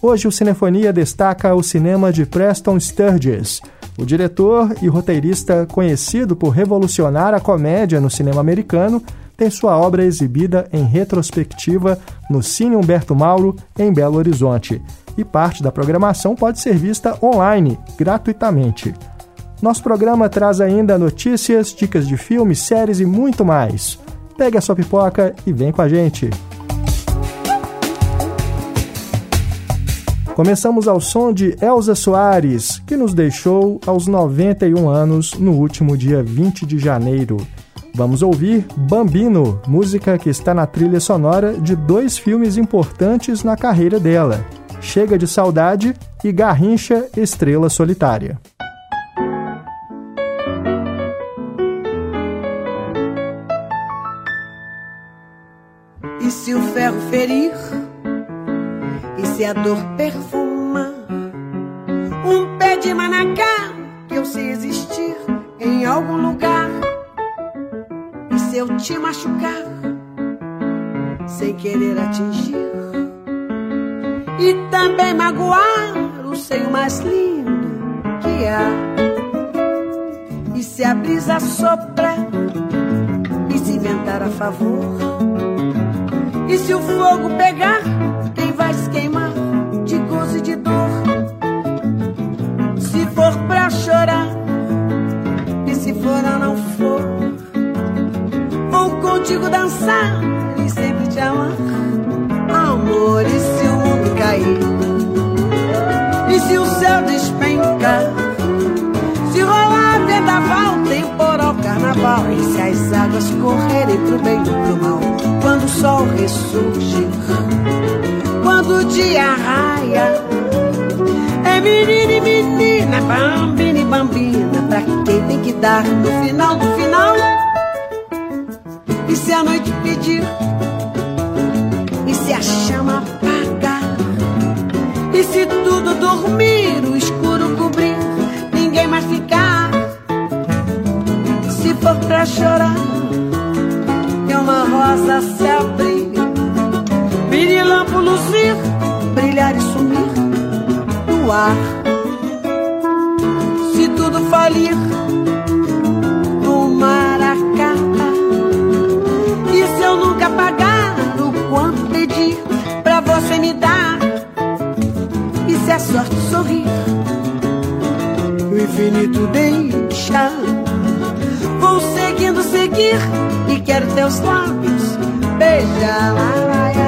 Hoje o Cinefonia destaca o cinema de Preston Sturges. O diretor e roteirista, conhecido por revolucionar a comédia no cinema americano, tem sua obra exibida em retrospectiva no Cine Humberto Mauro, em Belo Horizonte. E parte da programação pode ser vista online, gratuitamente. Nosso programa traz ainda notícias, dicas de filmes, séries e muito mais. Pegue a sua pipoca e vem com a gente. Começamos ao som de Elza Soares, que nos deixou aos 91 anos no último dia 20 de janeiro. Vamos ouvir Bambino, música que está na trilha sonora de dois filmes importantes na carreira dela: Chega de Saudade e Garrincha Estrela Solitária. E se o ferro ferir? Se a dor perfuma? Um pé de manacá que eu sei existir em algum lugar. E se eu te machucar sem querer atingir? E também magoar o seio mais lindo que há. E se a brisa soprar e se inventar a favor? E se o fogo pegar, vai se queimar de gozo e de dor? Se for pra chorar, e se for ou não for, vou contigo dançar e sempre te amar. Amor, e se o mundo cair? E se o céu despencar? Se rolar vendaval, temporal, carnaval, e se as águas correrem pro bem ou pro mal? quando o sol ressurge, quando o dia raia. É menina e menina, bambina e bambina, pra quem tem que dar no final do final. E se a noite pedir, e se a chama apagar, e se tudo dormir, o escuro cobrir, ninguém mais ficar. Se for pra chorar uma rosa se abrir, pirilampo luzir, brilhar e sumir no ar. Se tudo falir, o mar acaba. E se eu nunca pagar o quanto pedi pra você me dar? E se a sorte sorrir, o infinito deixar? Vou seguindo, seguir e quero teus lábios beijar. Lá, lá, chama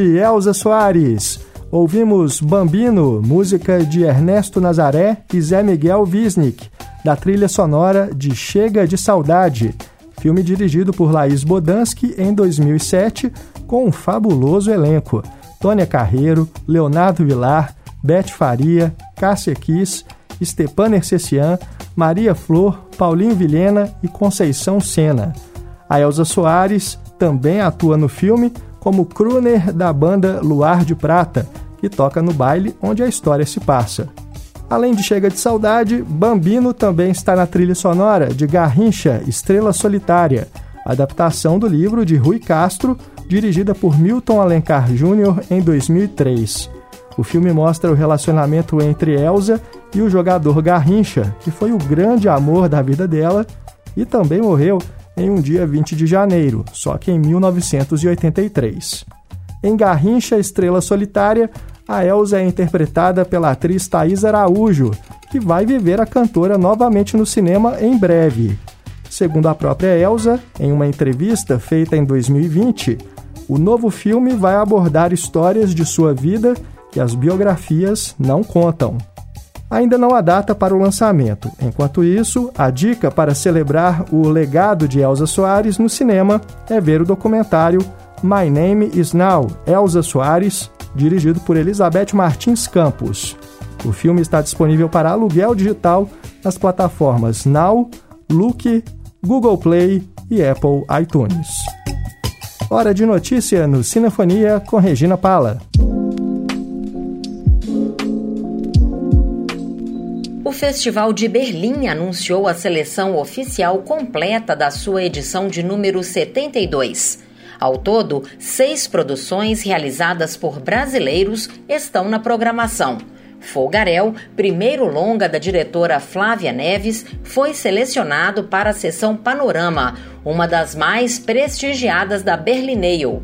Salve Elza Soares! Ouvimos Bambino, música de Ernesto Nazaré e Zé Miguel Wisnik, da trilha sonora de Chega de Saudade, filme dirigido por Laís Bodansky em 2007, com um fabuloso elenco: Tônia Carreiro, Leonardo Vilar, Beth Faria, Cássia Kiss, Stepan Ercecian, Maria Flor, Paulinho Vilhena e Conceição Sena. A Elza Soares também atua no filme como crooner da banda Luar de Prata, que toca no baile onde a história se passa. Além de Chega de Saudade, Bambino também está na trilha sonora de Garrincha, Estrela Solitária, adaptação do livro de Rui Castro, dirigida por Milton Alencar Jr. em 2003. O filme mostra o relacionamento entre Elsa e o jogador Garrincha, que foi o grande amor da vida dela e também morreu em um dia 20 de janeiro, só que em 1983. Em Garrincha, Estrela Solitária, a Elsa é interpretada pela atriz Thaís Araújo, que vai viver a cantora novamente no cinema em breve. Segundo a própria Elsa, em uma entrevista feita em 2020, o novo filme vai abordar histórias de sua vida que as biografias não contam. Ainda não há data para o lançamento. Enquanto isso, a dica para celebrar o legado de Elsa Soares no cinema é ver o documentário My Name is Now, Elsa Soares, dirigido por Elizabeth Martins Campos. O filme está disponível para aluguel digital nas plataformas Now, Look, Google Play e Apple iTunes. Hora de notícia no Cinefonia com Regina Pala. O Festival de Berlim anunciou a seleção oficial completa da sua edição de número 72. Ao todo, seis produções realizadas por brasileiros estão na programação. Folgarel, primeiro longa da diretora Flávia Neves, foi selecionado para a sessão Panorama, uma das mais prestigiadas da Berlinale.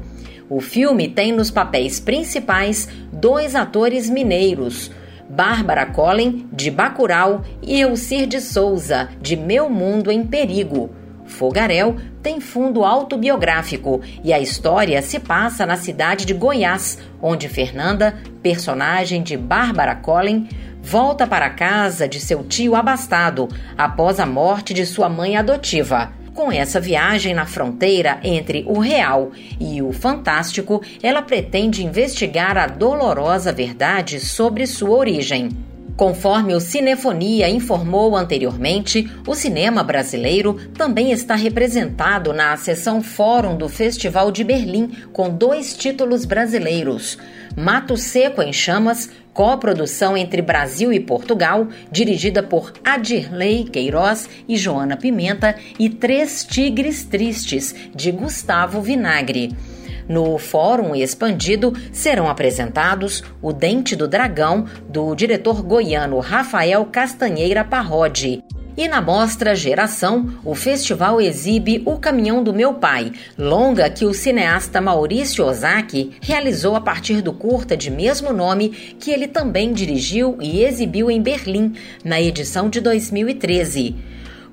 O filme tem nos papéis principais dois atores mineiros, Bárbara Collen, de Bacurau, e Elcir de Souza, de Meu Mundo em Perigo. Fogarel tem fundo autobiográfico e a história se passa na cidade de Goiás, onde Fernanda, personagem de Bárbara Collen, volta para a casa de seu tio abastado após a morte de sua mãe adotiva. Com essa viagem na fronteira entre o real e o fantástico, ela pretende investigar a dolorosa verdade sobre sua origem. Conforme o Cinefonia informou anteriormente, o cinema brasileiro também está representado na seção Fórum do Festival de Berlim, com dois títulos brasileiros. Mato Seco em Chamas, coprodução entre Brasil e Portugal, dirigida por Adirley Queiroz e Joana Pimenta, e Três Tigres Tristes, de Gustavo Vinagre. No Fórum Expandido serão apresentados O Dente do Dragão, do diretor goiano Rafael Castanheira Parrodi. E na mostra Geração, o festival exibe O Caminhão do Meu Pai, longa que o cineasta Maurício Ozaki realizou a partir do curta de mesmo nome que ele também dirigiu e exibiu em Berlim, na edição de 2013.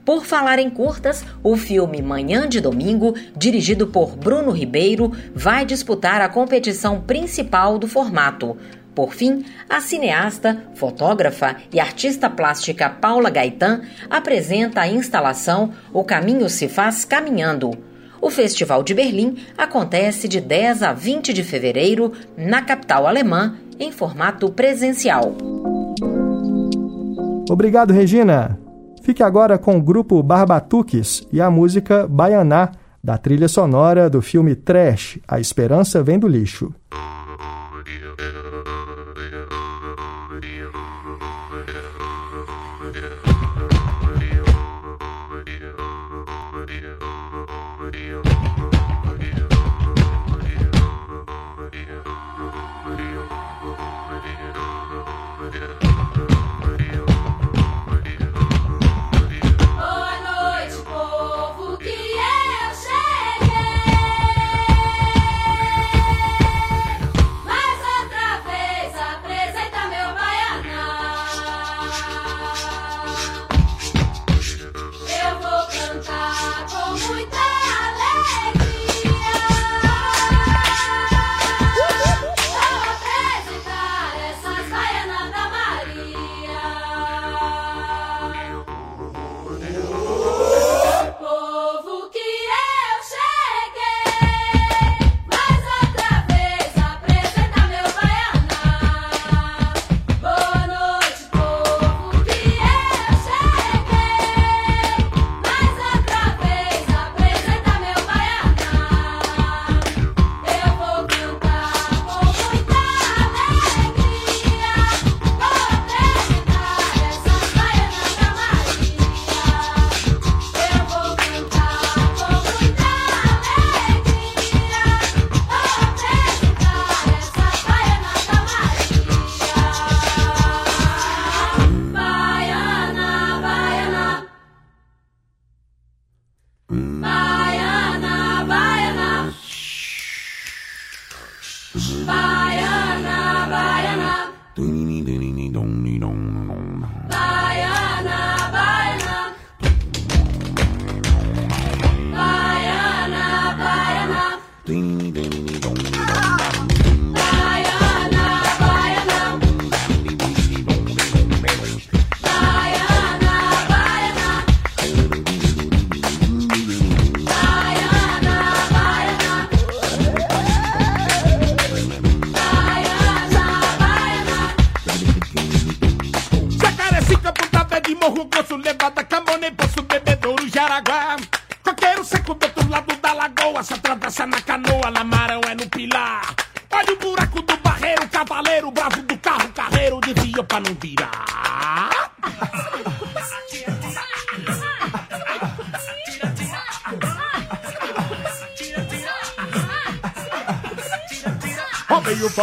Por falar em curtas, o filme Manhã de Domingo, dirigido por Bruno Ribeiro, vai disputar a competição principal do formato. Por fim, a cineasta, fotógrafa e artista plástica Paula Gaetan apresenta a instalação O Caminho se Faz Caminhando. O Festival de Berlim acontece de 10 a 20 de fevereiro na capital alemã, em formato presencial. Obrigado, Regina. Fique agora com o grupo Barbatuques e a música Baianá, da trilha sonora do filme Trash A Esperança Vem do Lixo. yeah.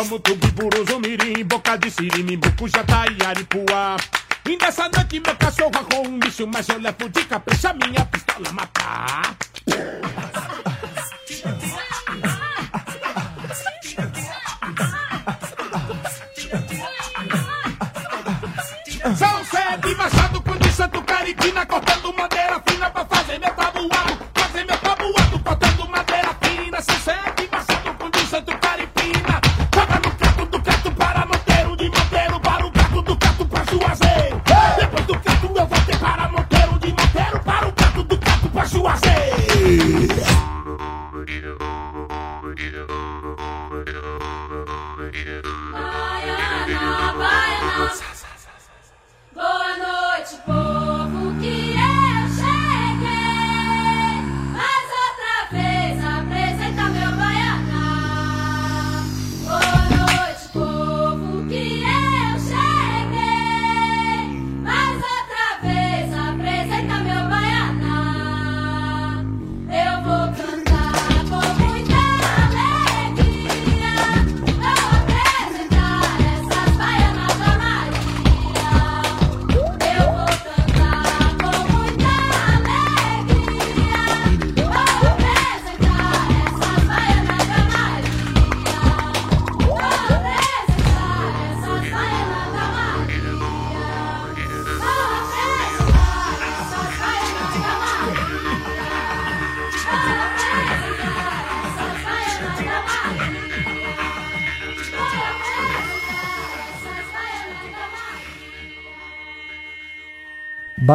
Rodeio, Pamutubi, Buruzu, Mirim, Boca de Siri, Bucu, Jataí, Aripuá. E nessa noite meu cachorro arrou um bicho, mas eu levo de capricha minha pistola matar.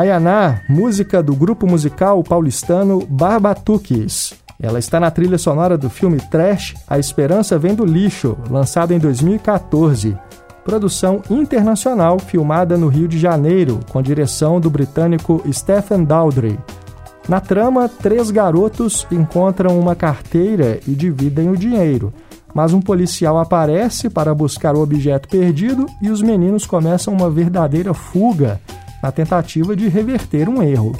Baianá, música do grupo musical paulistano Barbatuques. Ela está na trilha sonora do filme Trash A Esperança Vem do Lixo, lançado em 2014. Produção internacional filmada no Rio de Janeiro, com direção do britânico Stephen Daldry. Na trama, três garotos encontram uma carteira e dividem o dinheiro. Mas um policial aparece para buscar o objeto perdido e os meninos começam uma verdadeira fuga na tentativa de reverter um erro.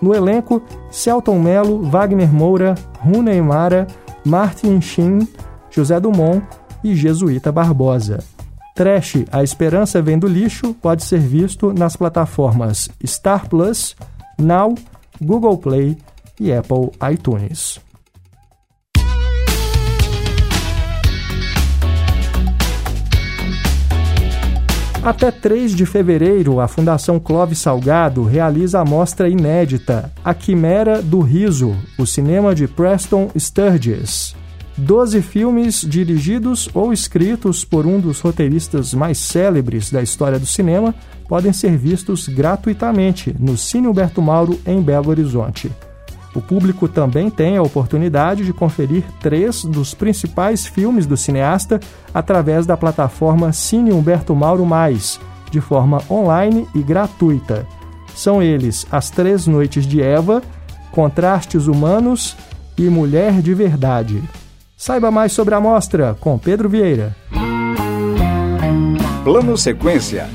No elenco, Celton Mello, Wagner Moura, Rune Mara, Martin Sheen, José Dumont e Jesuíta Barbosa. Trash A Esperança Vem do Lixo pode ser visto nas plataformas Star Plus, Now, Google Play e Apple iTunes. Até 3 de fevereiro, a Fundação Clóvis Salgado realiza a mostra inédita A Quimera do Riso, o cinema de Preston Sturges. Doze filmes dirigidos ou escritos por um dos roteiristas mais célebres da história do cinema podem ser vistos gratuitamente no Cine Humberto Mauro, em Belo Horizonte. O público também tem a oportunidade de conferir três dos principais filmes do cineasta através da plataforma Cine Humberto Mauro Mais, de forma online e gratuita. São eles As Três Noites de Eva, Contrastes Humanos e Mulher de Verdade. Saiba mais sobre a mostra com Pedro Vieira. Plano Sequência.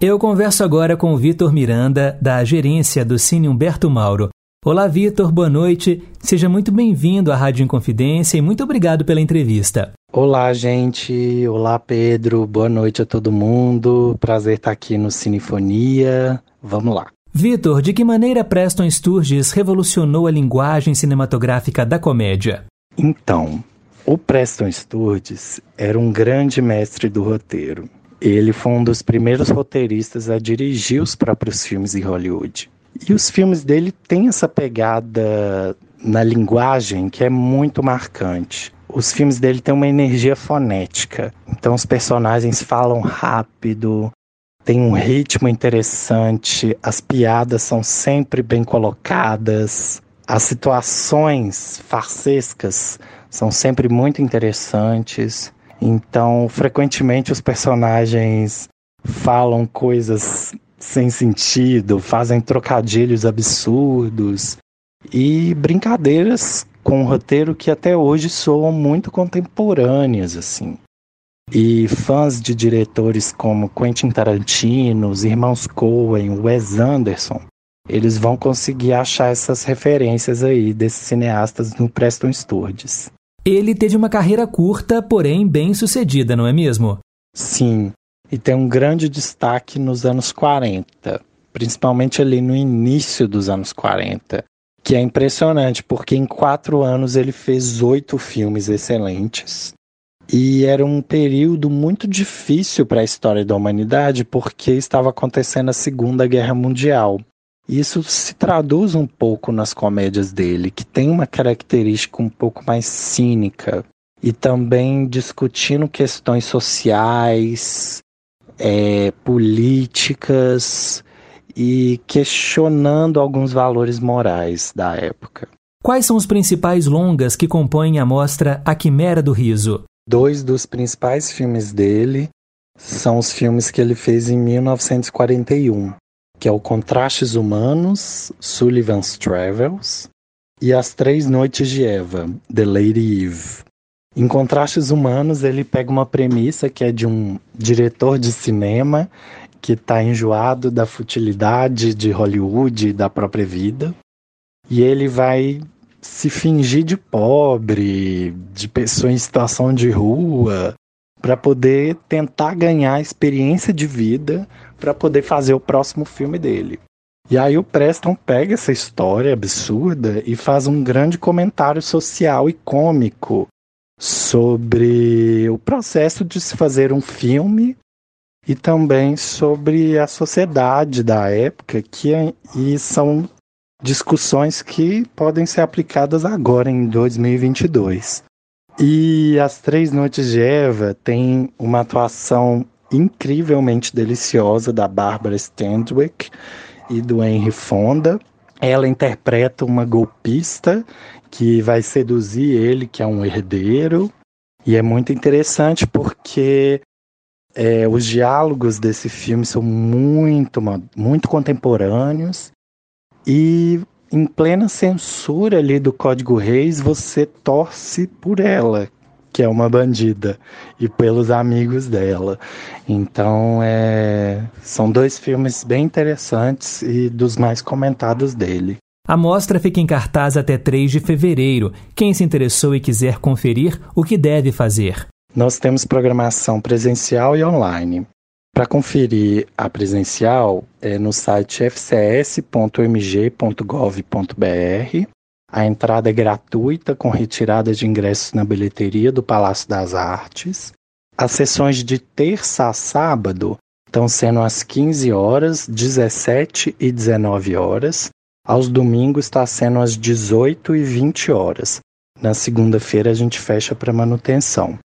Eu converso agora com o Vitor Miranda, da gerência do Cine Humberto Mauro. Olá, Vitor, boa noite. Seja muito bem-vindo à Rádio Inconfidência e muito obrigado pela entrevista. Olá, gente. Olá, Pedro. Boa noite a todo mundo. Prazer estar aqui no Cinefonia. Vamos lá. Vitor, de que maneira Preston Sturges revolucionou a linguagem cinematográfica da comédia? Então, O Preston Sturges era um grande mestre do roteiro. Ele foi um dos primeiros roteiristas a dirigir os próprios filmes em Hollywood. E os filmes dele têm essa pegada na linguagem que é muito marcante. Os filmes dele têm uma energia fonética. Então os personagens falam rápido, tem um ritmo interessante, as piadas são sempre bem colocadas, as situações farsescas são sempre muito interessantes. Então, frequentemente os personagens falam coisas sem sentido, fazem trocadilhos absurdos e brincadeiras com um roteiro que até hoje soam muito contemporâneas assim. E fãs de diretores como Quentin Tarantino, os irmãos Coen, Wes Anderson, eles vão conseguir achar essas referências aí desses cineastas no Preston Sturges. Ele teve uma carreira curta, porém bem sucedida, não é mesmo? Sim, e tem um grande destaque nos anos 40, principalmente ali no início dos anos 40, que é impressionante, porque em quatro anos ele fez oito filmes excelentes. E era um período muito difícil para a história da humanidade, porque estava acontecendo a Segunda Guerra Mundial. Isso se traduz um pouco nas comédias dele, que tem uma característica um pouco mais cínica e também discutindo questões sociais, é, políticas e questionando alguns valores morais da época. Quais são os principais longas que compõem a mostra A Quimera do Riso? Dois dos principais filmes dele são os filmes que ele fez em 1941 que é o Contrastes Humanos, Sullivan's Travels, e As Três Noites de Eva, The Lady Eve. Em Contrastes Humanos, ele pega uma premissa que é de um diretor de cinema que está enjoado da futilidade de Hollywood e da própria vida, e ele vai se fingir de pobre, de pessoa em situação de rua, para poder tentar ganhar experiência de vida para poder fazer o próximo filme dele. E aí o Preston pega essa história absurda e faz um grande comentário social e cômico sobre o processo de se fazer um filme e também sobre a sociedade da época, que é, e são discussões que podem ser aplicadas agora em 2022. E As Três Noites de Eva tem uma atuação incrivelmente deliciosa da Barbara Stanwyck e do Henry Fonda. Ela interpreta uma golpista que vai seduzir ele, que é um herdeiro. E é muito interessante porque é, os diálogos desse filme são muito, muito contemporâneos. E em plena censura ali do Código Reis, você torce por ela, que é uma bandida, e pelos amigos dela. Então, é... são dois filmes bem interessantes e dos mais comentados dele. A mostra fica em cartaz até 3 de fevereiro. Quem se interessou e quiser conferir, o que deve fazer? Nós temos programação presencial e online. Para conferir a presencial, é no site fcs.mg.gov.br a entrada é gratuita, com retirada de ingressos na bilheteria do Palácio das Artes. As sessões de terça a sábado estão sendo às 15 horas, 17 e 19 horas. Aos domingos está sendo às 18 e 20 horas. Na segunda-feira a gente fecha para manutenção.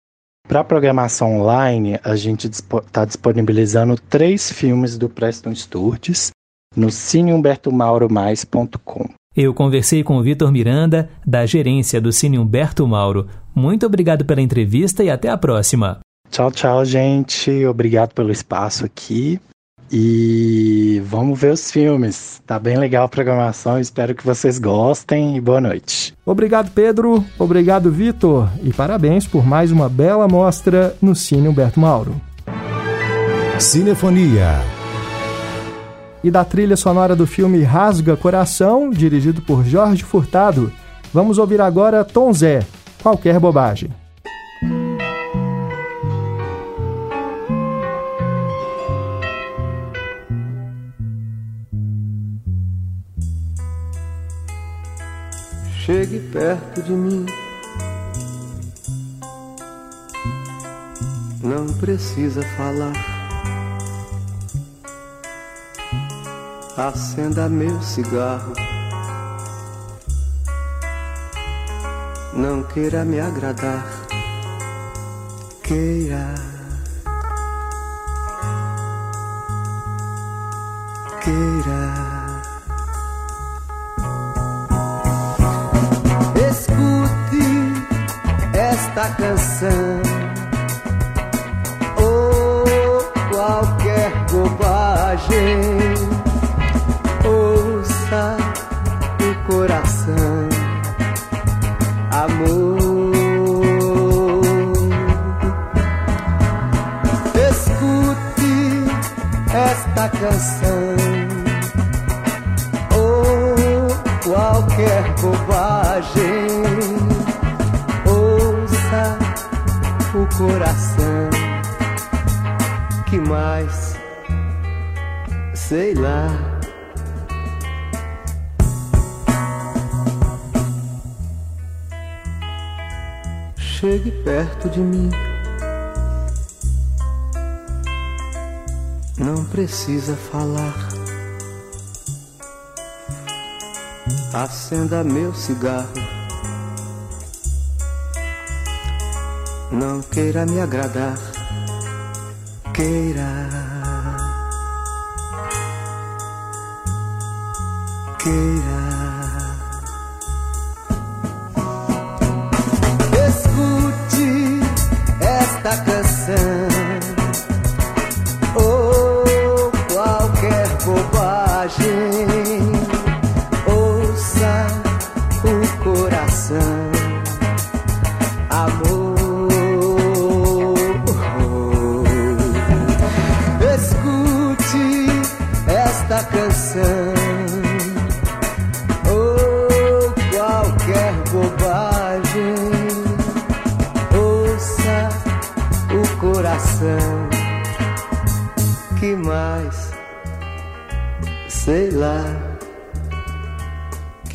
Para a programação online, a gente está disponibilizando três filmes do Preston Sturges no cinehumbertomauromais.com. Eu conversei com o Vitor Miranda, da gerência do Cine Humberto Mauro. Muito obrigado pela entrevista e até a próxima. Tchau, tchau, gente. Obrigado pelo espaço aqui. E vamos ver os filmes. Tá bem legal a programação. Espero que vocês gostem e boa noite. Obrigado, Pedro. Obrigado, Vitor. E parabéns por mais uma bela mostra no Cine Humberto Mauro. Cinefonia e da trilha sonora do filme Rasga Coração, dirigido por Jorge Furtado. Vamos ouvir agora Tom Zé, Qualquer Bobagem. Chegue perto de mim, Não precisa falar. Acenda meu cigarro. Não queira me agradar. Queira. Queira. Esta canção Acenda meu cigarro. Não queira me agradar. Queira. Queira.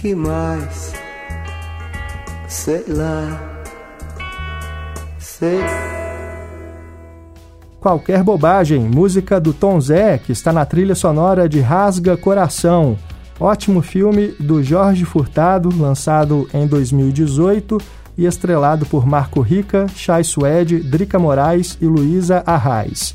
Que mais? Sei lá. Sei. Qualquer Bobagem, música do Tom Zé, que está na trilha sonora de Rasga Coração. Ótimo filme do Jorge Furtado, lançado em 2018 e estrelado por Marco Rica, Chay Suede, Drica Moraes e Luísa Arraes.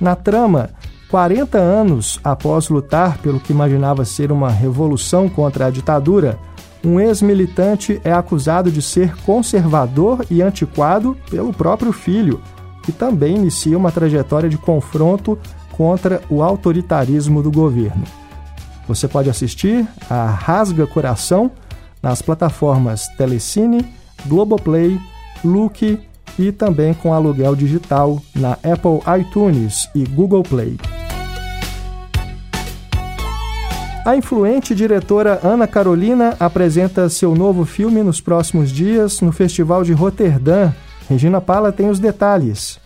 Na trama, 40 anos após lutar pelo que imaginava ser uma revolução contra a ditadura, um ex-militante é acusado de ser conservador e antiquado pelo próprio filho, que também inicia uma trajetória de confronto contra o autoritarismo do governo. Você pode assistir a Rasga Coração nas plataformas Telecine, Globoplay, Look e também com aluguel digital na Apple iTunes e Google Play. A influente diretora Ana Carolina apresenta seu novo filme nos próximos dias no Festival de Roterdã. Regina Pala tem os detalhes.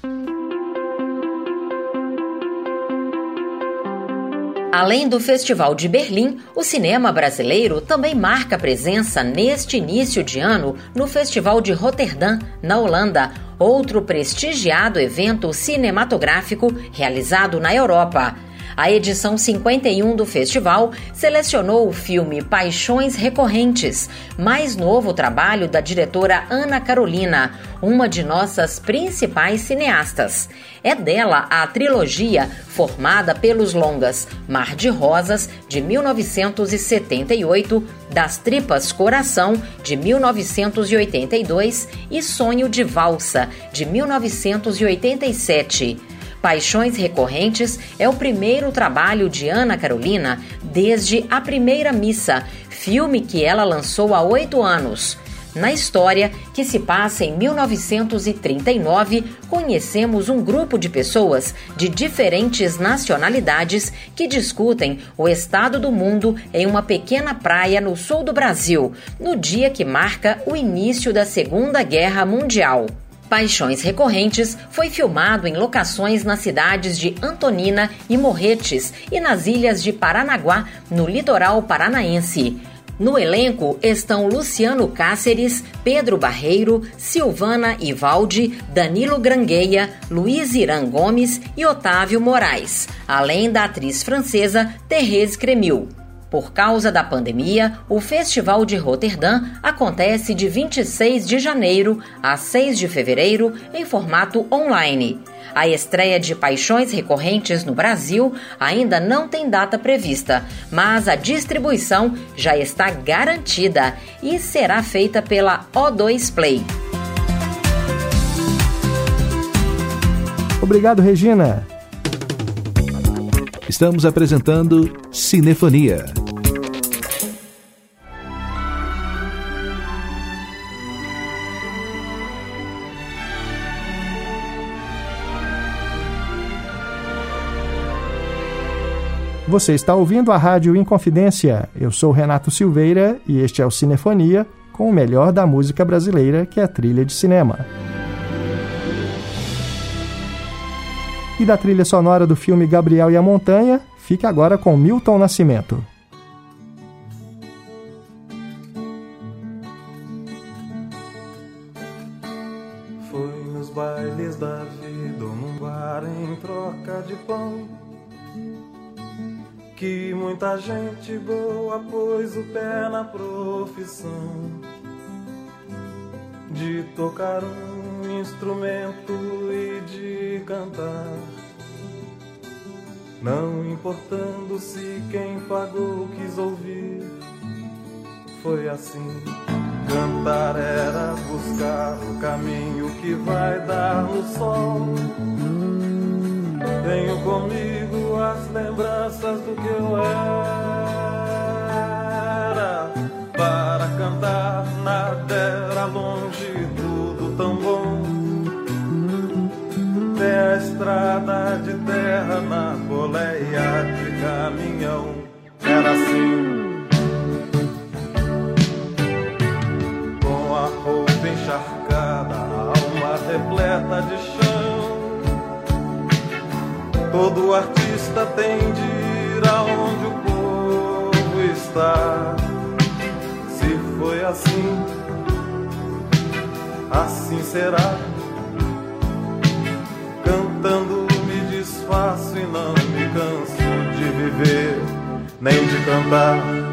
Além do Festival de Berlim, o cinema brasileiro também marca presença neste início de ano no Festival de Roterdã, na Holanda, outro prestigiado evento cinematográfico realizado na Europa. A edição 51 do festival selecionou o filme Paixões Recorrentes, mais novo trabalho da diretora Ana Carolina, uma de nossas principais cineastas. É dela a trilogia formada pelos longas Mar de Rosas, de 1978, Das Tripas Coração, de 1982 e Sonho de Valsa, de 1987. Paixões Recorrentes é o primeiro trabalho de Ana Carolina desde A Primeira Missa, filme que ela lançou há oito anos. Na história, que se passa em 1939, conhecemos um grupo de pessoas de diferentes nacionalidades que discutem o estado do mundo em uma pequena praia no sul do Brasil, no dia que marca o início da Segunda Guerra Mundial. Paixões Recorrentes foi filmado em locações nas cidades de Antonina e Morretes e nas ilhas de Paranaguá, no litoral paranaense. No elenco estão Luciano Cáceres, Pedro Barreiro, Silvana Ivaldi, Danilo Grangueia, Luiz Irã Gomes e Otávio Moraes, além da atriz francesa Thérèse Cremil. Por causa da pandemia, o Festival de Roterdã acontece de 26 de janeiro a 6 de fevereiro em formato online. A estreia de Paixões Recorrentes no Brasil ainda não tem data prevista, mas a distribuição já está garantida e será feita pela O2 Play. Obrigado, Regina. Estamos apresentando Cinefonia. Você está ouvindo a Rádio Inconfidência. Eu sou Renato Silveira e este é o Cinefonia com o melhor da música brasileira, que é a trilha de cinema. E da trilha sonora do filme Gabriel e a Montanha, fique agora com Milton Nascimento. Que muita gente boa pôs o pé na profissão de tocar um instrumento e de cantar. Não importando se quem pagou quis ouvir, foi assim. Cantar era buscar o caminho que vai dar no sol. Tenho comigo as lembranças do que eu era. Para cantar nada era longe, tudo tão bom. Tem a estrada de terra na boleia de caminhão. Era assim. Todo artista tem de ir aonde o povo está. Se foi assim, assim será. Cantando me desfaço e não me canso de viver, nem de. Cantar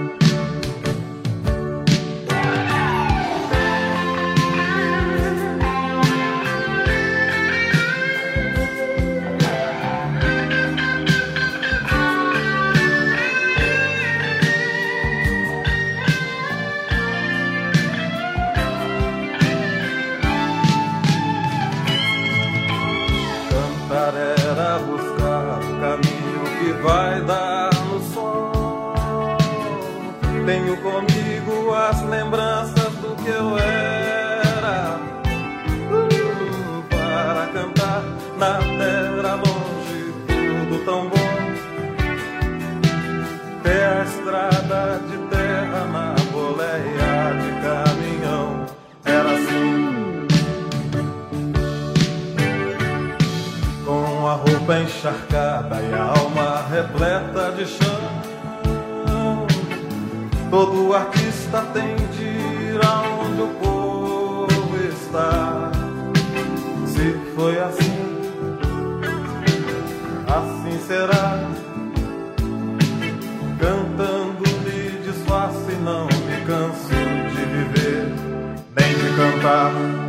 de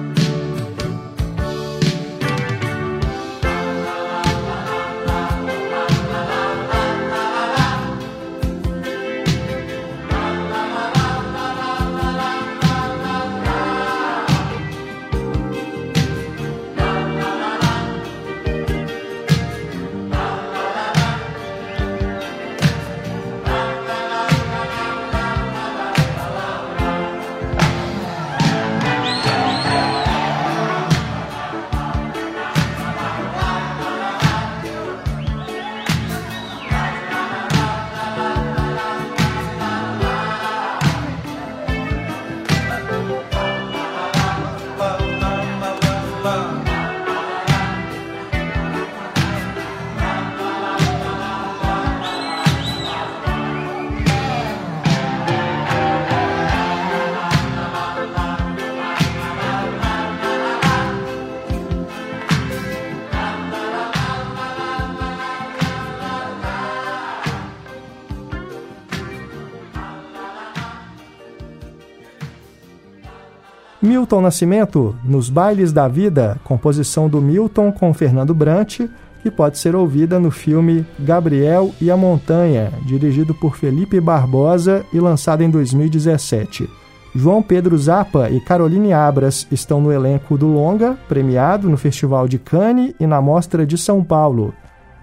Milton Nascimento, Nos Bailes da Vida, composição do Milton com Fernando Brant, que pode ser ouvida no filme Gabriel e a Montanha, dirigido por Felipe Barbosa e lançado em 2017. João Pedro Zappa e Caroline Abras estão no elenco do longa, premiado no Festival de Cannes e na Mostra de São Paulo.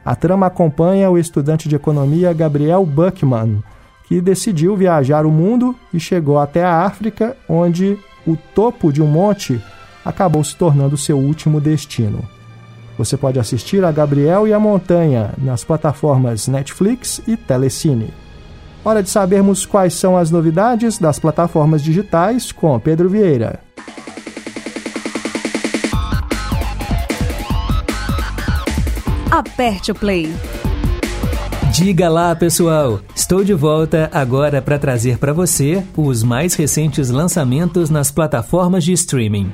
A trama acompanha o estudante de economia Gabriel Buckman, que decidiu viajar o mundo e chegou até a África, onde o topo de um monte acabou se tornando seu último destino. Você pode assistir a Gabriel e a Montanha nas plataformas Netflix e Telecine. Hora de sabermos quais são as novidades das plataformas digitais com Pedro Vieira. Aperte o play. Diga lá, pessoal! Estou de volta agora para trazer para você os mais recentes lançamentos nas plataformas de streaming.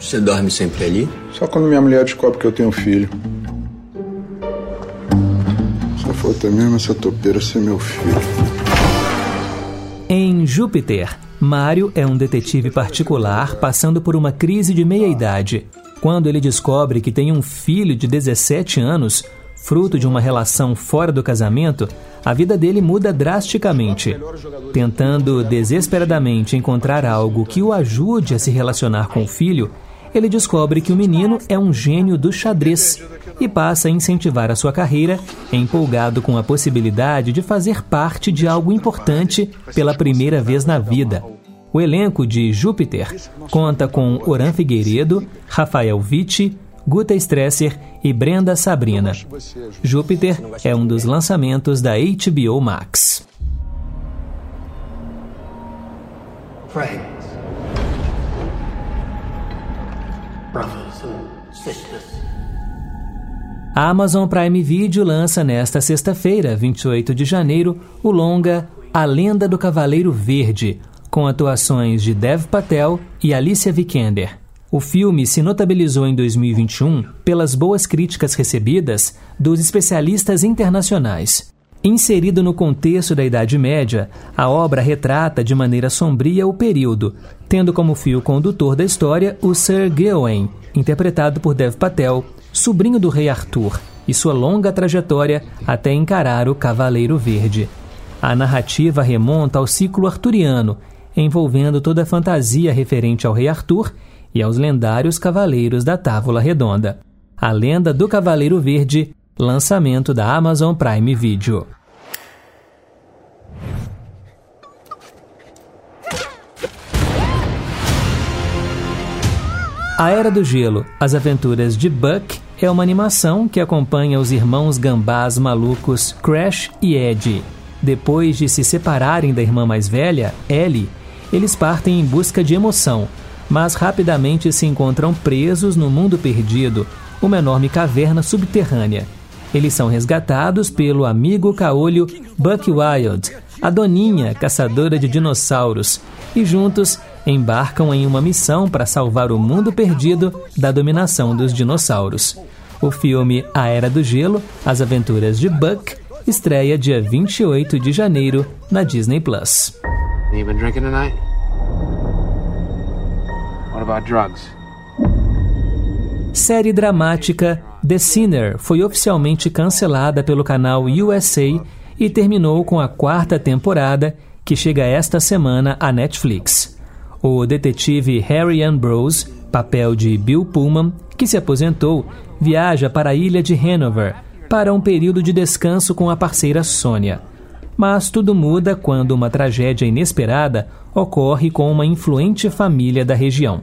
Você dorme sempre ali? Só quando minha mulher descobre que eu tenho filho. Só falta mesmo essa topeira ser meu filho. Em Júpiter, Mário é um detetive particular passando por uma crise de meia-idade. Quando ele descobre que tem um filho de 17 anos, fruto de uma relação fora do casamento, a vida dele muda drasticamente. Tentando desesperadamente encontrar algo que o ajude a se relacionar com o filho, ele descobre que o menino é um gênio do xadrez e passa a incentivar a sua carreira, empolgado com a possibilidade de fazer parte de algo importante pela primeira vez na vida. O elenco de Júpiter conta com Oran Figueiredo, Rafael Vitti, Guta Stresser e Brenda Sabrina. Júpiter é um dos lançamentos da HBO Max. A Amazon Prime Video lança nesta sexta-feira, 28 de janeiro, o longa A Lenda do Cavaleiro Verde, com atuações de Dev Patel e Alicia Vikander. O filme se notabilizou em 2021 pelas boas críticas recebidas dos especialistas internacionais. Inserido no contexto da Idade Média, a obra retrata de maneira sombria o período, tendo como fio condutor da história o Sir Gawain, interpretado por Dev Patel, sobrinho do rei Arthur, e sua longa trajetória até encarar o Cavaleiro Verde. A narrativa remonta ao ciclo arturiano, envolvendo toda a fantasia referente ao rei Arthur e aos lendários Cavaleiros da Távola Redonda. A Lenda do Cavaleiro Verde, lançamento da Amazon Prime Video. A Era do Gelo, As Aventuras de Buck é uma animação que acompanha os irmãos gambás malucos Crash e Ed. Depois de se separarem da irmã mais velha, Ellie, eles partem em busca de emoção, mas rapidamente se encontram presos no mundo perdido, uma enorme caverna subterrânea. Eles são resgatados pelo amigo caolho Buck Wild, a doninha caçadora de dinossauros, e juntos embarcam em uma missão para salvar o mundo perdido da dominação dos dinossauros. O filme A Era do Gelo, As Aventuras de Buck, estreia dia 28 de janeiro na Disney Plus. You been drinking tonight? Série dramática The Sinner foi oficialmente cancelada pelo canal USA e terminou com a quarta temporada, que chega esta semana à Netflix. O detetive Harry Ambrose, papel de Bill Pullman, que se aposentou, viaja para a ilha de Hanover para um período de descanso com a parceira Sônia. Mas tudo muda quando uma tragédia inesperada ocorre com uma influente família da região.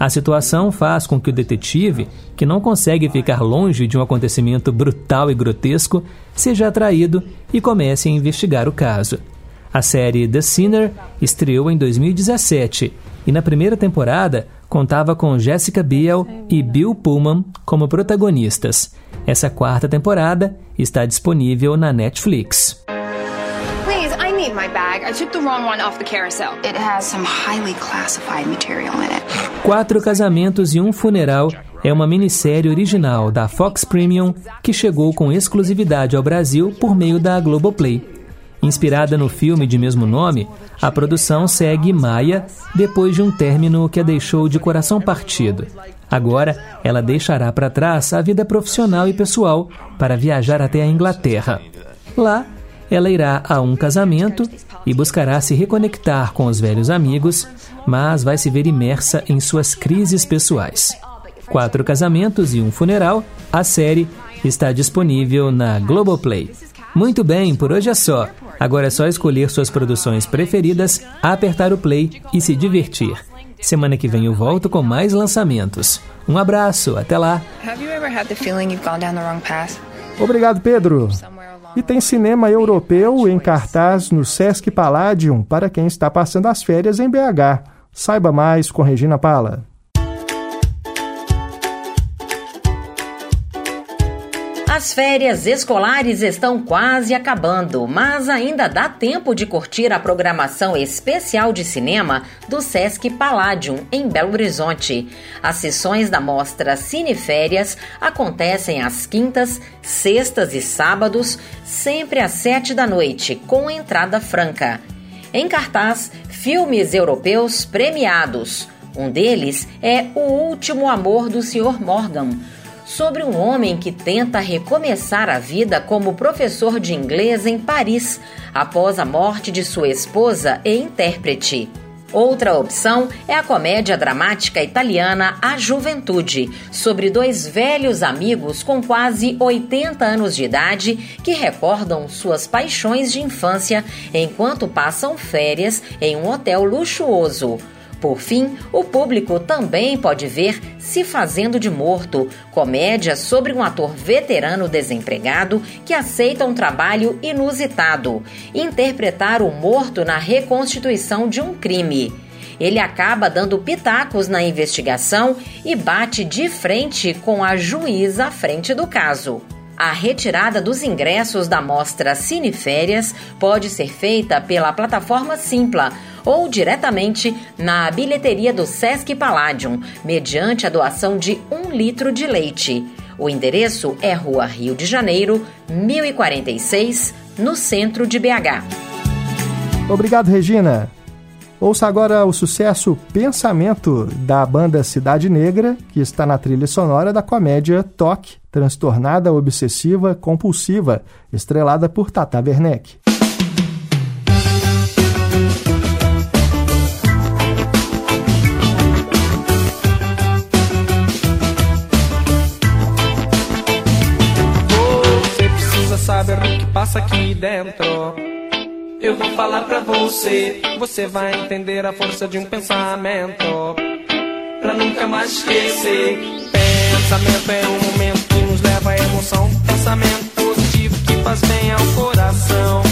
A situação faz com que o detetive, que não consegue ficar longe de um acontecimento brutal e grotesco, seja atraído e comece a investigar o caso. A série The Sinner estreou em 2017 e na primeira temporada contava com Jessica Biel e Bill Pullman como protagonistas. Essa quarta temporada está disponível na Netflix. Please, I need my bag. I took the wrong one off the carousel. It has some highly classified material in it. Quatro Casamentos e um Funeral é uma minissérie original da Fox Premium que chegou com exclusividade ao Brasil por meio da Globoplay. Inspirada no filme de mesmo nome, a produção segue Maia depois de um término que a deixou de coração partido. Agora, ela deixará para trás a vida profissional e pessoal para viajar até a Inglaterra. Lá, ela irá a um casamento e buscará se reconectar com os velhos amigos, mas vai se ver imersa em suas crises pessoais. Quatro casamentos e um funeral, a série está disponível na Globoplay. Muito bem, por hoje é só. Agora é só escolher suas produções preferidas, apertar o play e se divertir. Semana que vem eu volto com mais lançamentos. Um abraço, até lá. Obrigado, Pedro. E tem cinema europeu em cartaz no Sesc Palladium para quem está passando as férias em BH. Saiba mais com Regina Pala. As férias escolares estão quase acabando, mas ainda dá tempo de curtir a programação especial de cinema do Sesc Palladium, em Belo Horizonte. As sessões da mostra Cineférias acontecem às quintas, sextas e sábados, sempre às sete da noite, com entrada franca. Em cartaz, filmes europeus premiados. Um deles é O Último Amor do Sr. Morgan sobre um homem que tenta recomeçar a vida como professor de inglês em Paris, após a morte de sua esposa e intérprete. Outra opção é a comédia dramática italiana A Juventude, sobre dois velhos amigos com quase 80 anos de idade que recordam suas paixões de infância enquanto passam férias em um hotel luxuoso. Por fim, o público também pode ver Se Fazendo de Morto, comédia sobre um ator veterano desempregado que aceita um trabalho inusitado, interpretar o morto na reconstituição de um crime. Ele acaba dando pitacos na investigação e bate de frente com a juíza à frente do caso. A retirada dos ingressos da mostra Cineférias pode ser feita pela plataforma Simpla ou diretamente na bilheteria do Sesc Palladium, mediante a doação de um litro de leite. O endereço é Rua Rio de Janeiro, 1046, no centro de BH. Obrigado, Regina. Ouça agora o sucesso Pensamento da banda Cidade Negra, que está na trilha sonora da comédia Toque, transtornada, obsessiva, compulsiva, estrelada por Tata Werneck. Você precisa saber o que passa aqui dentro. Eu vou falar pra você, você vai entender a força de um pensamento. Pra nunca mais esquecer. Pensamento é um momento que nos leva à emoção. Pensamento positivo que faz bem ao coração.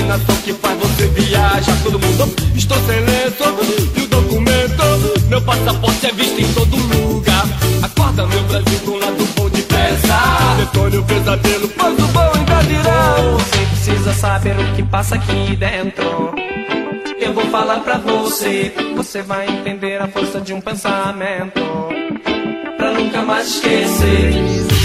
Imaginação que faz você viajar. Todo mundo, estou sem lenço. E o documento, meu passaporte é visto em todo lugar. Acorda, meu Brasil, com lado bom de pensar. Detone o pesadelo, o bom ainda dirá. Você precisa saber o que passa aqui dentro. Eu vou falar pra você, você vai entender a força de um pensamento. Pra nunca mais esquecer.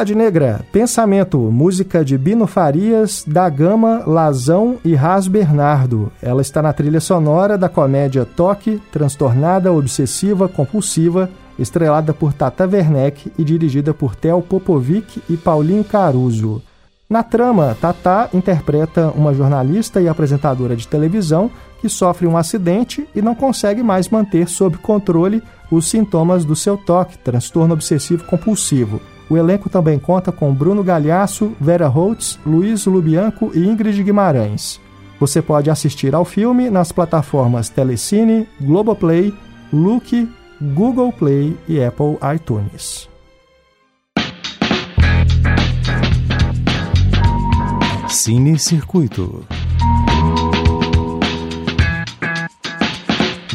Cidade Negra, Pensamento, música de Bino Farias, da Gama, Lazão e Ras Bernardo. Ela está na trilha sonora da comédia Toque, Transtornada, Obsessiva, Compulsiva, estrelada por Tata Werneck e dirigida por Theo Popovic e Paulinho Caruso. Na trama, Tata interpreta uma jornalista e apresentadora de televisão que sofre um acidente e não consegue mais manter sob controle os sintomas do seu toque, transtorno obsessivo compulsivo. O elenco também conta com Bruno Galhaço, Vera Holtz, Luiz Lubianco e Ingrid Guimarães. Você pode assistir ao filme nas plataformas Telecine, Globoplay, Look, Google Play e Apple iTunes. Cine Circuito.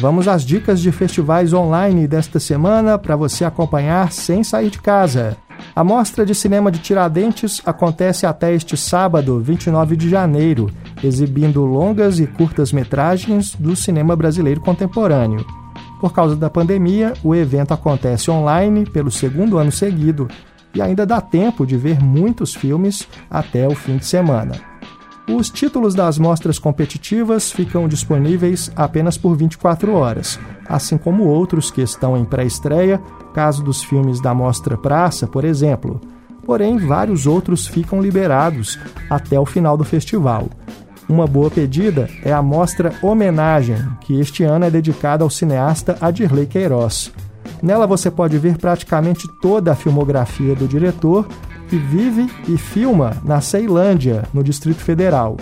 Vamos às dicas de festivais online desta semana para você acompanhar sem sair de casa. A Mostra de Cinema de Tiradentes acontece até este sábado, 29 de janeiro, exibindo longas e curtas metragens do cinema brasileiro contemporâneo. Por causa da pandemia, o evento acontece online pelo segundo ano seguido e ainda dá tempo de ver muitos filmes até o fim de semana. Os títulos das mostras competitivas ficam disponíveis apenas por 24 horas, assim como outros que estão em pré-estreia, caso dos filmes da Mostra Praça, por exemplo. Porém, vários outros ficam liberados até o final do festival. Uma boa pedida é a mostra Homenagem, que este ano é dedicada ao cineasta Adirley Queiroz. Nela você pode ver praticamente toda a filmografia do diretor, que vive e filma na Ceilândia, no Distrito Federal.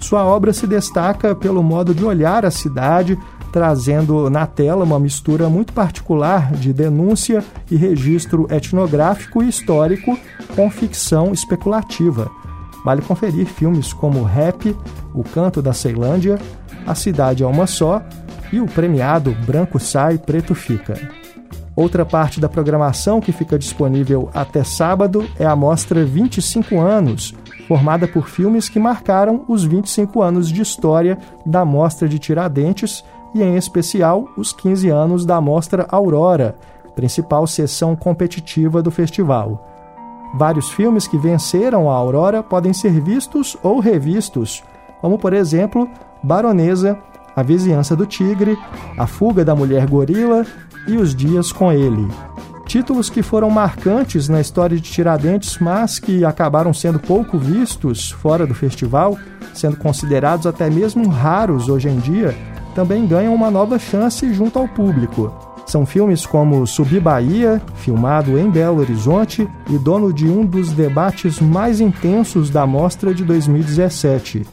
Sua obra se destaca pelo modo de olhar a cidade, trazendo na tela uma mistura muito particular de denúncia e registro etnográfico e histórico com ficção especulativa. Vale conferir filmes como Rap, O Canto da Ceilândia, A Cidade é Uma Só e o premiado Branco Sai, Preto Fica. Outra parte da programação que fica disponível até sábado é a mostra 25 anos, formada por filmes que marcaram os 25 anos de história da Mostra de Tiradentes e, em especial, os 15 anos da Mostra Aurora, principal sessão competitiva do festival. Vários filmes que venceram a Aurora podem ser vistos ou revistos, como, por exemplo, Baronesa, A Vizinhança do Tigre, A Fuga da Mulher Gorila e Os Dias com Ele. Títulos que foram marcantes na história de Tiradentes, mas que acabaram sendo pouco vistos fora do festival, sendo considerados até mesmo raros hoje em dia, também ganham uma nova chance junto ao público. São filmes como Subir Bahia, filmado em Belo Horizonte e dono de um dos debates mais intensos da mostra de 2017.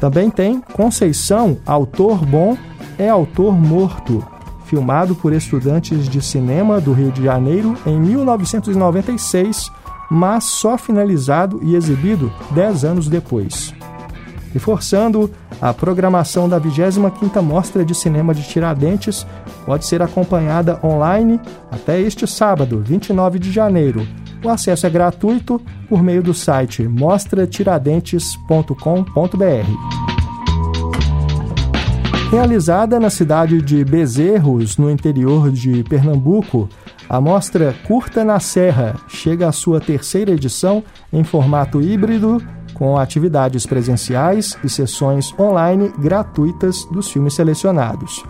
Também tem Conceição, Autor Bom é Autor Morto, filmado por estudantes de cinema do Rio de Janeiro em 1996, mas só finalizado e exibido dez anos depois. Reforçando, a programação da 25ª Mostra de Cinema de Tiradentes pode ser acompanhada online até este sábado, 29 de janeiro. O acesso é gratuito por meio do site mostratiradentes.com.br. Realizada na cidade de Bezerros, no interior de Pernambuco, a mostra Curta na Serra chega à sua terceira edição em formato híbrido, com atividades presenciais e sessões online gratuitas dos filmes selecionados.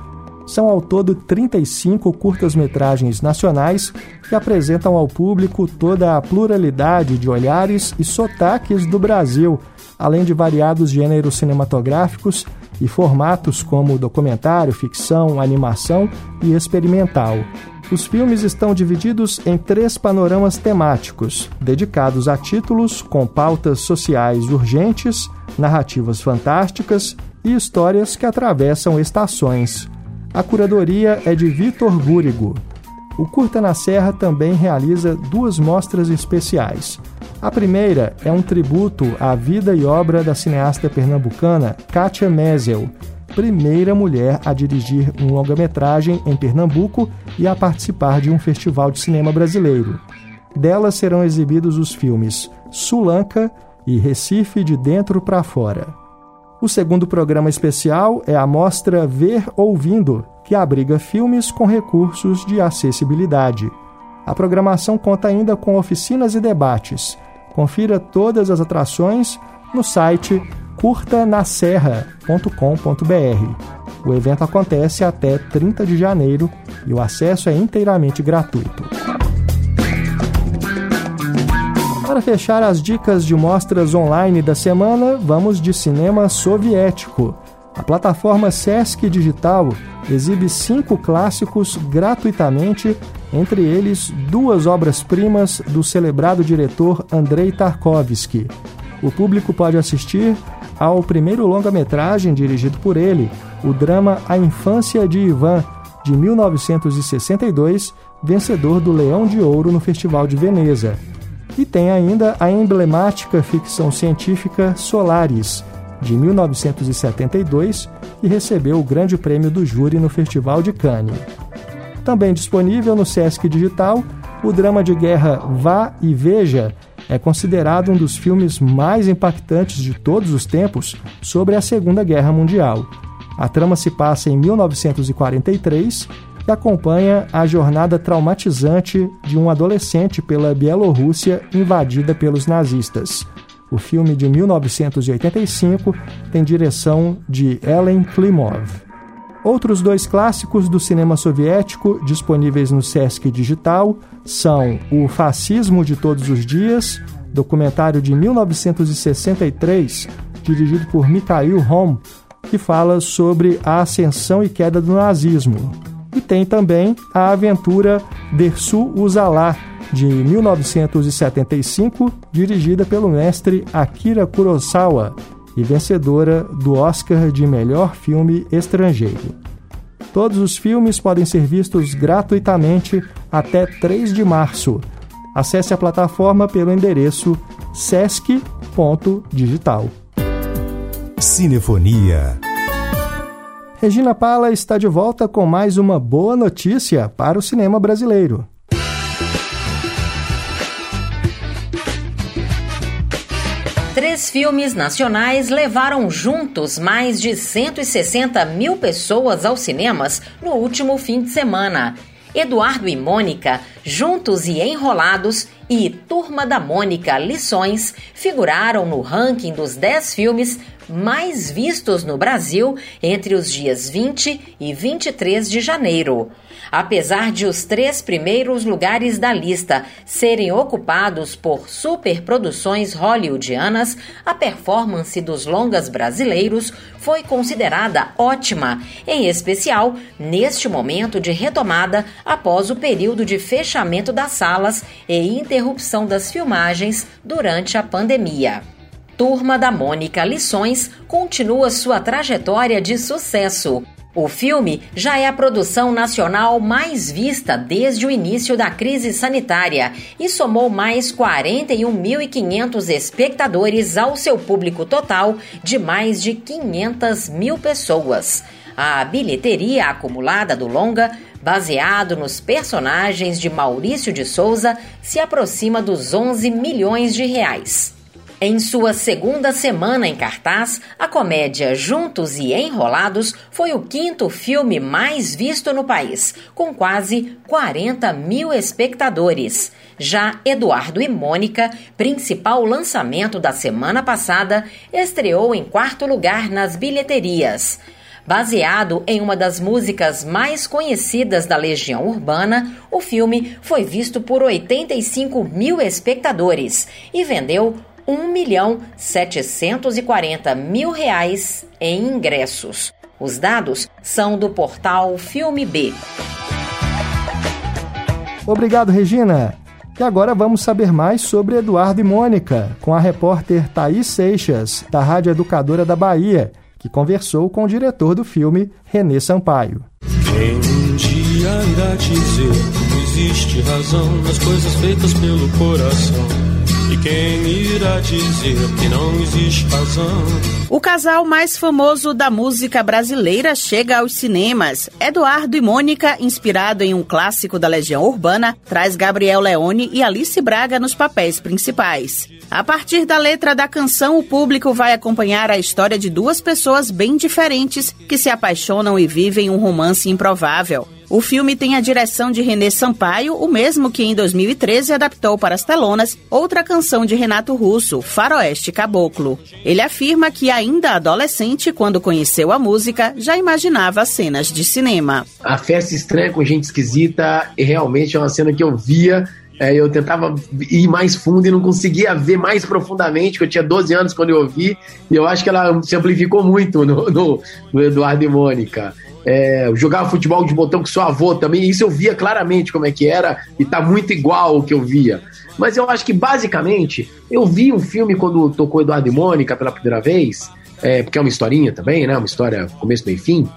São ao todo 35 curtas-metragens nacionais que apresentam ao público toda a pluralidade de olhares e sotaques do Brasil, além de variados gêneros cinematográficos e formatos como documentário, ficção, animação e experimental. Os filmes estão divididos em três panoramas temáticos, dedicados a títulos com pautas sociais urgentes, narrativas fantásticas e histórias que atravessam estações. A curadoria é de Vitor Gúrigo. O Curta na Serra também realiza duas mostras especiais. A primeira é um tributo à vida e obra da cineasta pernambucana Katia Mesel, primeira mulher a dirigir um longa-metragem em Pernambuco e a participar de um festival de cinema brasileiro. Dela serão exibidos os filmes Sulanca e Recife de Dentro para Fora. O segundo programa especial é a mostra Ver Ouvindo, que abriga filmes com recursos de acessibilidade. A programação conta ainda com oficinas e debates. Confira todas as atrações no site curtanaserra.com.br. O evento acontece até 30 de janeiro e o acesso é inteiramente gratuito. Para fechar as dicas de mostras online da semana, vamos de cinema soviético. A plataforma Sesc Digital exibe cinco clássicos gratuitamente, entre eles duas obras-primas do celebrado diretor Andrei Tarkovsky. O público pode assistir ao primeiro longa-metragem dirigido por ele, o drama A Infância de Ivan, de 1962, vencedor do Leão de Ouro no Festival de Veneza. E tem ainda a emblemática ficção científica Solaris, de 1972, que recebeu o Grande Prêmio do Júri no Festival de Cannes. Também disponível no Sesc Digital, o drama de guerra Vá e Veja é considerado um dos filmes mais impactantes de todos os tempos sobre a Segunda Guerra Mundial. A trama se passa em 1943 e acompanha a jornada traumatizante de um adolescente pela Bielorrússia invadida pelos nazistas. O filme de 1985 tem direção de Ellen Klimov. Outros dois clássicos do cinema soviético disponíveis no Sesc Digital são O Fascismo de Todos os Dias, documentário de 1963, dirigido por Mikhail Rom, que fala sobre a ascensão e queda do nazismo. E tem também a aventura Dersu Uzalá, de 1975, dirigida pelo mestre Akira Kurosawa e vencedora do Oscar de melhor filme estrangeiro. Todos os filmes podem ser vistos gratuitamente até 3 de março. Acesse a plataforma pelo endereço sesc.digital. Cinefonia. Regina Pala está de volta com mais uma boa notícia para o cinema brasileiro. Três filmes nacionais levaram juntos mais de 160 mil pessoas aos cinemas no último fim de semana. Eduardo e Mônica, Juntos e Enrolados e Turma da Mônica Lições figuraram no ranking dos 10 filmes mais vistos no Brasil entre os dias 20 e 23 de janeiro. Apesar de os três primeiros lugares da lista serem ocupados por superproduções hollywoodianas, a performance dos longas brasileiros foi considerada ótima, em especial neste momento de retomada após o período de fechamento das salas e interrupção das filmagens durante a pandemia. Turma da Mônica Lições continua sua trajetória de sucesso. O filme já é a produção nacional mais vista desde o início da crise sanitária e somou mais 41.500 espectadores ao seu público total de mais de 500 mil pessoas. A bilheteria acumulada do longa, baseado nos personagens de Maurício de Souza, se aproxima dos 11 milhões de reais. Em sua segunda semana em cartaz, a comédia Juntos e Enrolados foi o quinto filme mais visto no país, com quase 40 mil espectadores. Já Eduardo e Mônica, principal lançamento da semana passada, estreou em quarto lugar nas bilheterias. Baseado em uma das músicas mais conhecidas da Legião Urbana, o filme foi visto por 85 mil espectadores e vendeu 1 milhão 740 mil reais em ingressos. Os dados são do portal Filme B. Obrigado, Regina. E agora vamos saber mais sobre Eduardo e Mônica, com a repórter Thaís Seixas, da Rádio Educadora da Bahia, que conversou com o diretor do filme, Renê Sampaio. Quem um dia irá dizer que existe razão nas coisas feitas pelo coração? Quem irá dizer que não existe razão? O casal mais famoso da música brasileira chega aos cinemas. Eduardo e Mônica, inspirado em um clássico da Legião Urbana, traz Gabriel Leone e Alice Braga nos papéis principais. A partir da letra da canção, o público vai acompanhar a história de duas pessoas bem diferentes que se apaixonam e vivem um romance improvável. O filme tem a direção de René Sampaio, o mesmo que em 2013 adaptou para as telonas outra canção de Renato Russo, Faroeste Caboclo. Ele afirma que ainda adolescente, quando conheceu a música, já imaginava cenas de cinema. A festa estranha com gente esquisita realmente é uma cena que eu via é, eu tentava ir mais fundo e não conseguia ver mais profundamente, que eu tinha 12 anos quando eu ouvi, e eu acho que ela se amplificou muito no, no, no Eduardo e Mônica. É, jogava futebol de botão com seu avô também, isso eu via claramente como é que era, e tá muito igual ao que eu via. Mas eu acho que basicamente, eu vi um filme quando tocou Eduardo e Mônica pela primeira vez, é, porque é uma historinha também, né? Uma história começo, meio fim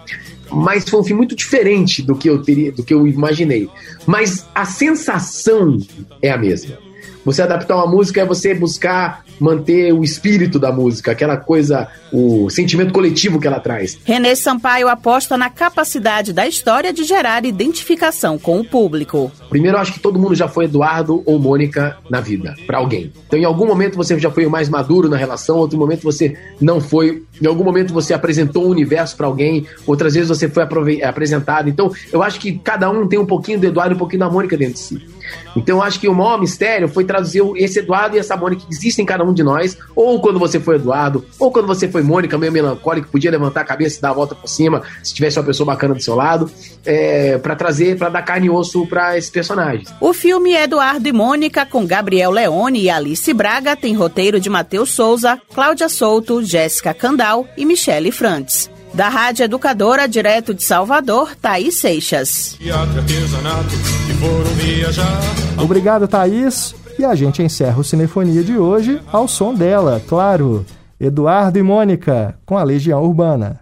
mas foi um filme muito diferente do que eu teria, do que eu imaginei. Mas a sensação é a mesma. Você adaptar uma música é você buscar manter o espírito da música, aquela coisa, o sentimento coletivo que ela traz. René Sampaio aposta na capacidade da história de gerar identificação com o público. Primeiro, eu acho que todo mundo já foi Eduardo ou Mônica na vida, para alguém. Então, em algum momento você já foi o mais maduro na relação, outro momento você não foi. Em algum momento você apresentou o universo para alguém, outras vezes você foi apresentado. Então, eu acho que cada um tem um pouquinho do Eduardo e um pouquinho da Mônica dentro de si. Então, acho que o maior mistério foi traduzir esse Eduardo e essa Mônica que existem em cada um de nós, ou quando você foi Eduardo, ou quando você foi Mônica, meio melancólica, podia levantar a cabeça e dar a volta por cima, se tivesse uma pessoa bacana do seu lado, é, para trazer, para dar carne e osso para esses personagens. O filme Eduardo e Mônica, com Gabriel Leone e Alice Braga, tem roteiro de Matheus Souza, Cláudia Souto, Jéssica Candal e Michele Frantz. Da Rádio Educadora, direto de Salvador, Thaís Seixas. Obrigado, Thaís. E a gente encerra o Cinefonia de hoje ao som dela, claro. Eduardo e Mônica, com a Legião Urbana.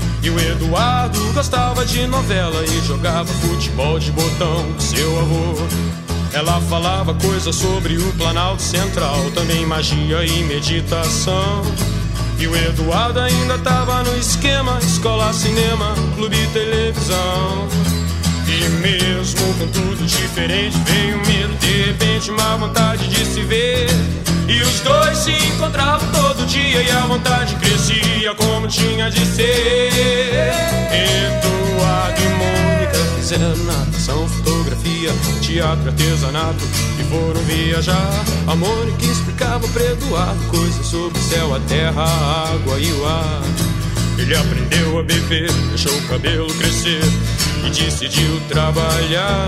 E o Eduardo gostava de novela e jogava futebol de botão com seu avô. Ela falava coisas sobre o Planalto Central, também magia e meditação. E o Eduardo ainda tava no esquema: escola, cinema, clube televisão. E mesmo com tudo diferente, veio medo, de repente, uma vontade de se ver. E os dois se encontravam todo dia e a vontade crescia como tinha de ser. Eduardo e Mônica fizeram natação, fotografia, teatro, artesanato e foram viajar. A Mônica explicava para Eduardo coisas sobre o céu, a terra, a água e o ar. Ele aprendeu a beber, deixou o cabelo crescer e decidiu trabalhar.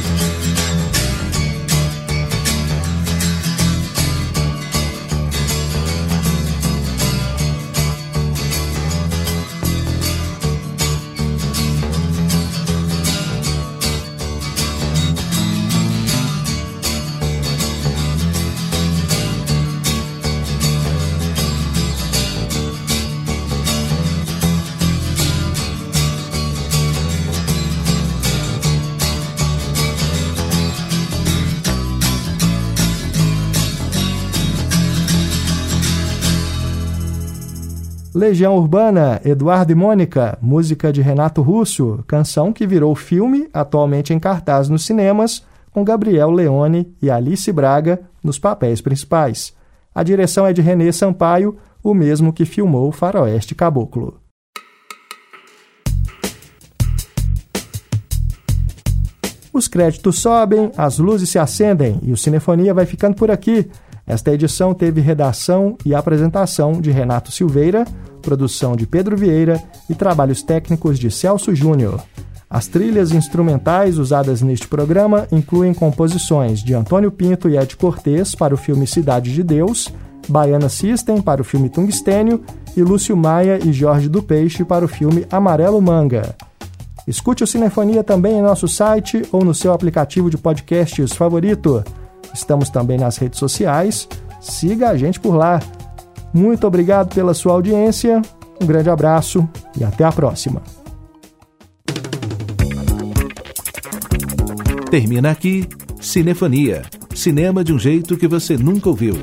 Legião Urbana, Eduardo e Mônica, música de Renato Russo, canção que virou filme, atualmente em cartaz nos cinemas, com Gabriel Leone e Alice Braga nos papéis principais. A direção é de Renê Sampaio, o mesmo que filmou Faroeste Caboclo. Os créditos sobem, as luzes se acendem e o Cinefonia vai ficando por aqui. Esta edição teve redação e apresentação de Renato Silveira, produção de Pedro Vieira e trabalhos técnicos de Celso Júnior. As trilhas instrumentais usadas neste programa incluem composições de Antônio Pinto e Ed Cortez para o filme Cidade de Deus, Baiana System para o filme Tungstênio e Lúcio Maia e Jorge do Peixe para o filme Amarelo Manga. Escute o Cinefonia também em nosso site ou no seu aplicativo de podcasts favorito. Estamos também nas redes sociais. Siga a gente por lá. Muito obrigado pela sua audiência, um grande abraço e até a próxima. Termina aqui Cinefonia cinema de um jeito que você nunca ouviu.